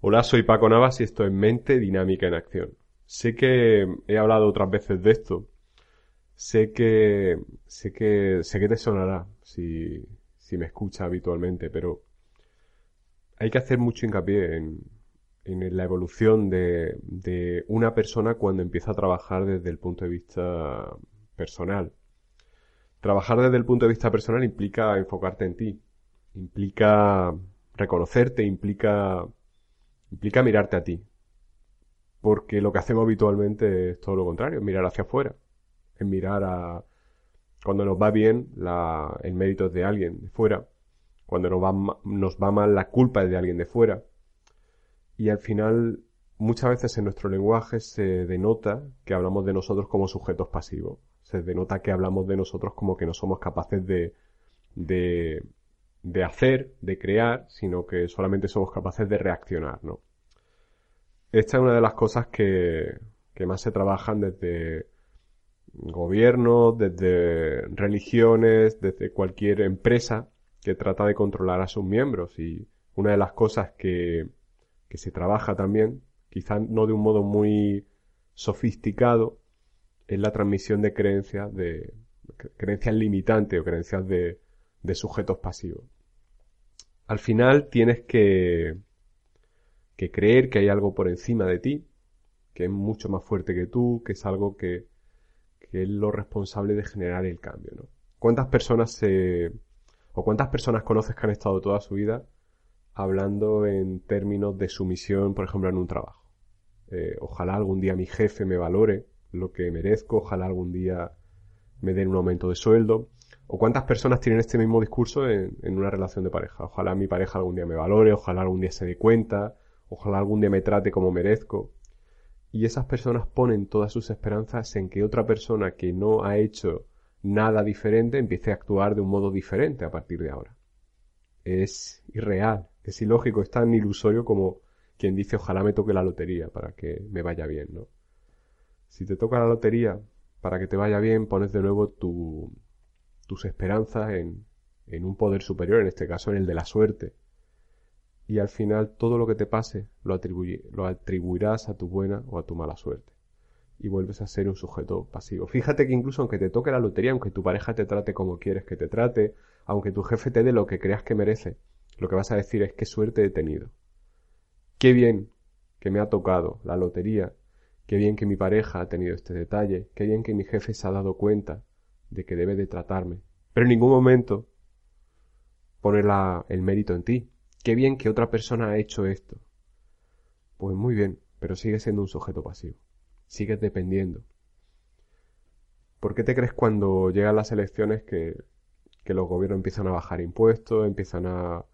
Hola, soy Paco Navas y esto es Mente Dinámica en Acción. Sé que he hablado otras veces de esto. Sé que sé que sé que te sonará si si me escucha habitualmente, pero hay que hacer mucho hincapié en, en la evolución de, de una persona cuando empieza a trabajar desde el punto de vista personal. Trabajar desde el punto de vista personal implica enfocarte en ti, implica reconocerte, implica implica mirarte a ti. Porque lo que hacemos habitualmente es todo lo contrario, es mirar hacia afuera. Es mirar a... Cuando nos va bien, el mérito es de alguien de fuera. Cuando nos va, nos va mal, la culpa es de alguien de fuera. Y al final, muchas veces en nuestro lenguaje se denota que hablamos de nosotros como sujetos pasivos. Se denota que hablamos de nosotros como que no somos capaces de, de, de hacer, de crear, sino que solamente somos capaces de reaccionar, ¿no? Esta es una de las cosas que, que más se trabajan desde gobiernos, desde religiones, desde cualquier empresa que trata de controlar a sus miembros. Y una de las cosas que, que se trabaja también, quizá no de un modo muy sofisticado, es la transmisión de creencias de creencias limitantes o creencias de, de sujetos pasivos. Al final tienes que, que creer que hay algo por encima de ti, que es mucho más fuerte que tú, que es algo que, que es lo responsable de generar el cambio, ¿no? ¿Cuántas personas se, o cuántas personas conoces que han estado toda su vida hablando en términos de sumisión, por ejemplo, en un trabajo? Eh, ojalá algún día mi jefe me valore lo que merezco, ojalá algún día me den un aumento de sueldo, ¿O cuántas personas tienen este mismo discurso en, una relación de pareja? Ojalá mi pareja algún día me valore, ojalá algún día se dé cuenta, ojalá algún día me trate como merezco. Y esas personas ponen todas sus esperanzas en que otra persona que no ha hecho nada diferente empiece a actuar de un modo diferente a partir de ahora. Es irreal, es ilógico, es tan ilusorio como quien dice ojalá me toque la lotería para que me vaya bien, ¿no? Si te toca la lotería para que te vaya bien, pones de nuevo tu, tus esperanzas en, en un poder superior, en este caso en el de la suerte. Y al final todo lo que te pase lo, lo atribuirás a tu buena o a tu mala suerte. Y vuelves a ser un sujeto pasivo. Fíjate que incluso aunque te toque la lotería, aunque tu pareja te trate como quieres que te trate, aunque tu jefe te dé lo que creas que merece, lo que vas a decir es qué suerte he tenido. Qué bien que me ha tocado la lotería, qué bien que mi pareja ha tenido este detalle, qué bien que mi jefe se ha dado cuenta de que debe de tratarme. Pero en ningún momento pone el mérito en ti. Qué bien que otra persona ha hecho esto. Pues muy bien, pero sigues siendo un sujeto pasivo. Sigues dependiendo. ¿Por qué te crees cuando llegan las elecciones que, que los gobiernos empiezan a bajar impuestos, empiezan a...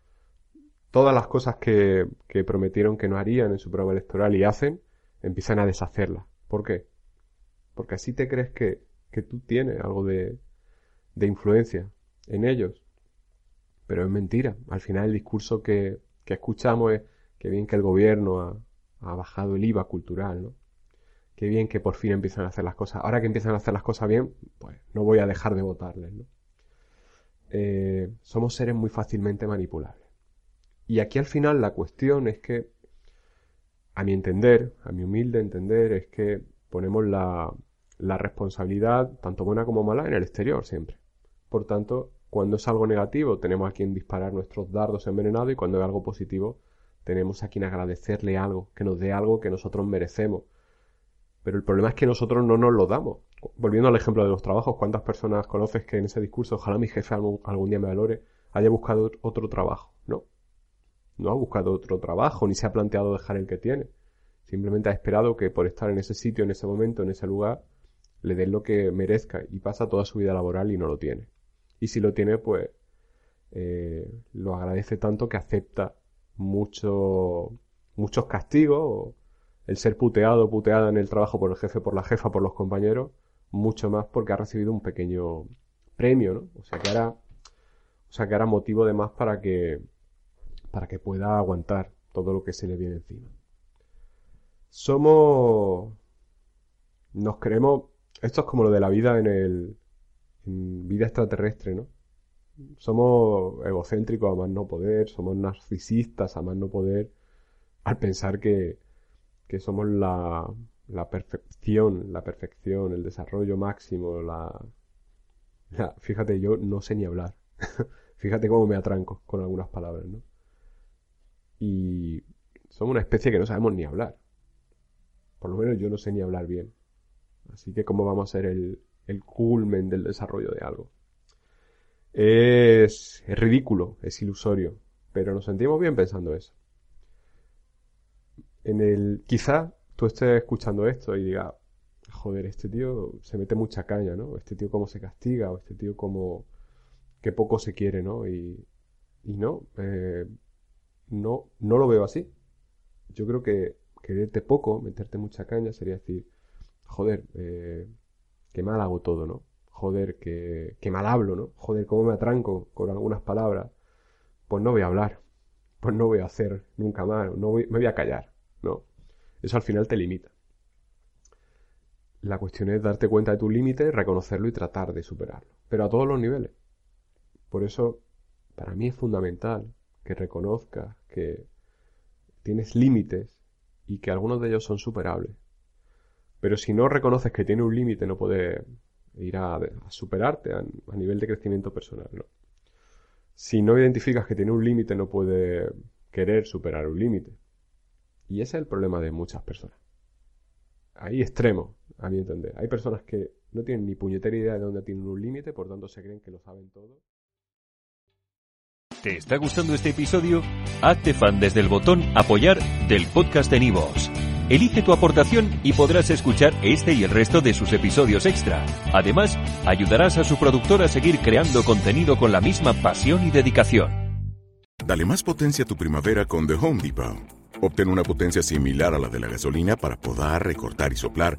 Todas las cosas que, que prometieron que no harían en su programa electoral y hacen, empiezan a deshacerlas. ¿Por qué? Porque así te crees que que tú tienes algo de, de influencia en ellos. Pero es mentira. Al final el discurso que, que escuchamos es que bien que el gobierno ha, ha, bajado el IVA cultural, ¿no? Qué bien que por fin empiezan a hacer las cosas. Ahora que empiezan a hacer las cosas bien, pues no voy a dejar de votarles, ¿no? Eh, somos seres muy fácilmente manipulables. Y aquí al final la cuestión es que, a mi entender, a mi humilde entender, es que ponemos la, la responsabilidad, tanto buena como mala, en el exterior siempre. Por tanto, cuando es algo negativo, tenemos a quien disparar nuestros dardos envenenados y cuando es algo positivo, tenemos a quien agradecerle algo, que nos dé algo que nosotros merecemos. Pero el problema es que nosotros no nos lo damos. Volviendo al ejemplo de los trabajos, ¿cuántas personas conoces que en ese discurso, ojalá mi jefe algún, algún día me valore, haya buscado otro trabajo? No. No ha buscado otro trabajo, ni se ha planteado dejar el que tiene. Simplemente ha esperado que por estar en ese sitio, en ese momento, en ese lugar, le den lo que merezca y pasa toda su vida laboral y no lo tiene. Y si lo tiene, pues eh, lo agradece tanto que acepta mucho, muchos castigos, el ser puteado, puteada en el trabajo por el jefe, por la jefa, por los compañeros, mucho más porque ha recibido un pequeño premio, ¿no? O sea que ahora, o sea que ahora motivo de más para que, para que pueda aguantar todo lo que se le viene encima. Somos, nos creemos, esto es como lo de la vida en el, en vida extraterrestre, ¿no? Somos egocéntricos a más no poder, somos narcisistas a más no poder, al pensar que, que somos la, la perfección, la perfección, el desarrollo máximo, la, fíjate, yo no sé ni hablar. fíjate cómo me atranco con algunas palabras, ¿no? Y somos una especie que no sabemos ni hablar. Por lo menos yo no sé ni hablar bien. Así que cómo vamos a ser el, el culmen del desarrollo de algo. Es, es ridículo, es ilusorio, pero nos sentimos bien pensando eso. En el, quizá tú estés escuchando esto y digas, joder, este tío se mete mucha caña, ¿no? Este tío cómo se castiga, o este tío cómo, que poco se quiere, ¿no? Y, y no, eh, no, no lo veo así. Yo creo que quererte poco, meterte mucha caña, sería decir, joder, eh, qué mal hago todo, ¿no? Joder, que, mal hablo, ¿no? Joder, cómo me atranco con algunas palabras. Pues no voy a hablar, pues no voy a hacer nunca más, no voy, me voy a callar, ¿no? Eso al final te limita. La cuestión es darte cuenta de tu límite, reconocerlo y tratar de superarlo. Pero a todos los niveles. Por eso, para mí es fundamental que reconozcas que tienes límites y que algunos de ellos son superables. Pero si no reconoces que tiene un límite, no puedes ir a, superarte a, nivel de crecimiento personal. ¿no? Si no identificas que tiene un límite, no puedes querer superar un límite. Y ese es el problema de muchas personas. Hay extremos, a mi entender. Hay personas que no tienen ni puñetera idea de dónde tienen un límite, por tanto se creen que lo saben todo. ¿Te está gustando este episodio? Hazte fan desde el botón apoyar del podcast de Nivos. Elige tu aportación y podrás escuchar este y el resto de sus episodios extra. Además, ayudarás a su productor a seguir creando contenido con la misma pasión y dedicación. Dale más potencia a tu primavera con The Home Depot. Obtén una potencia similar a la de la gasolina para poder recortar y soplar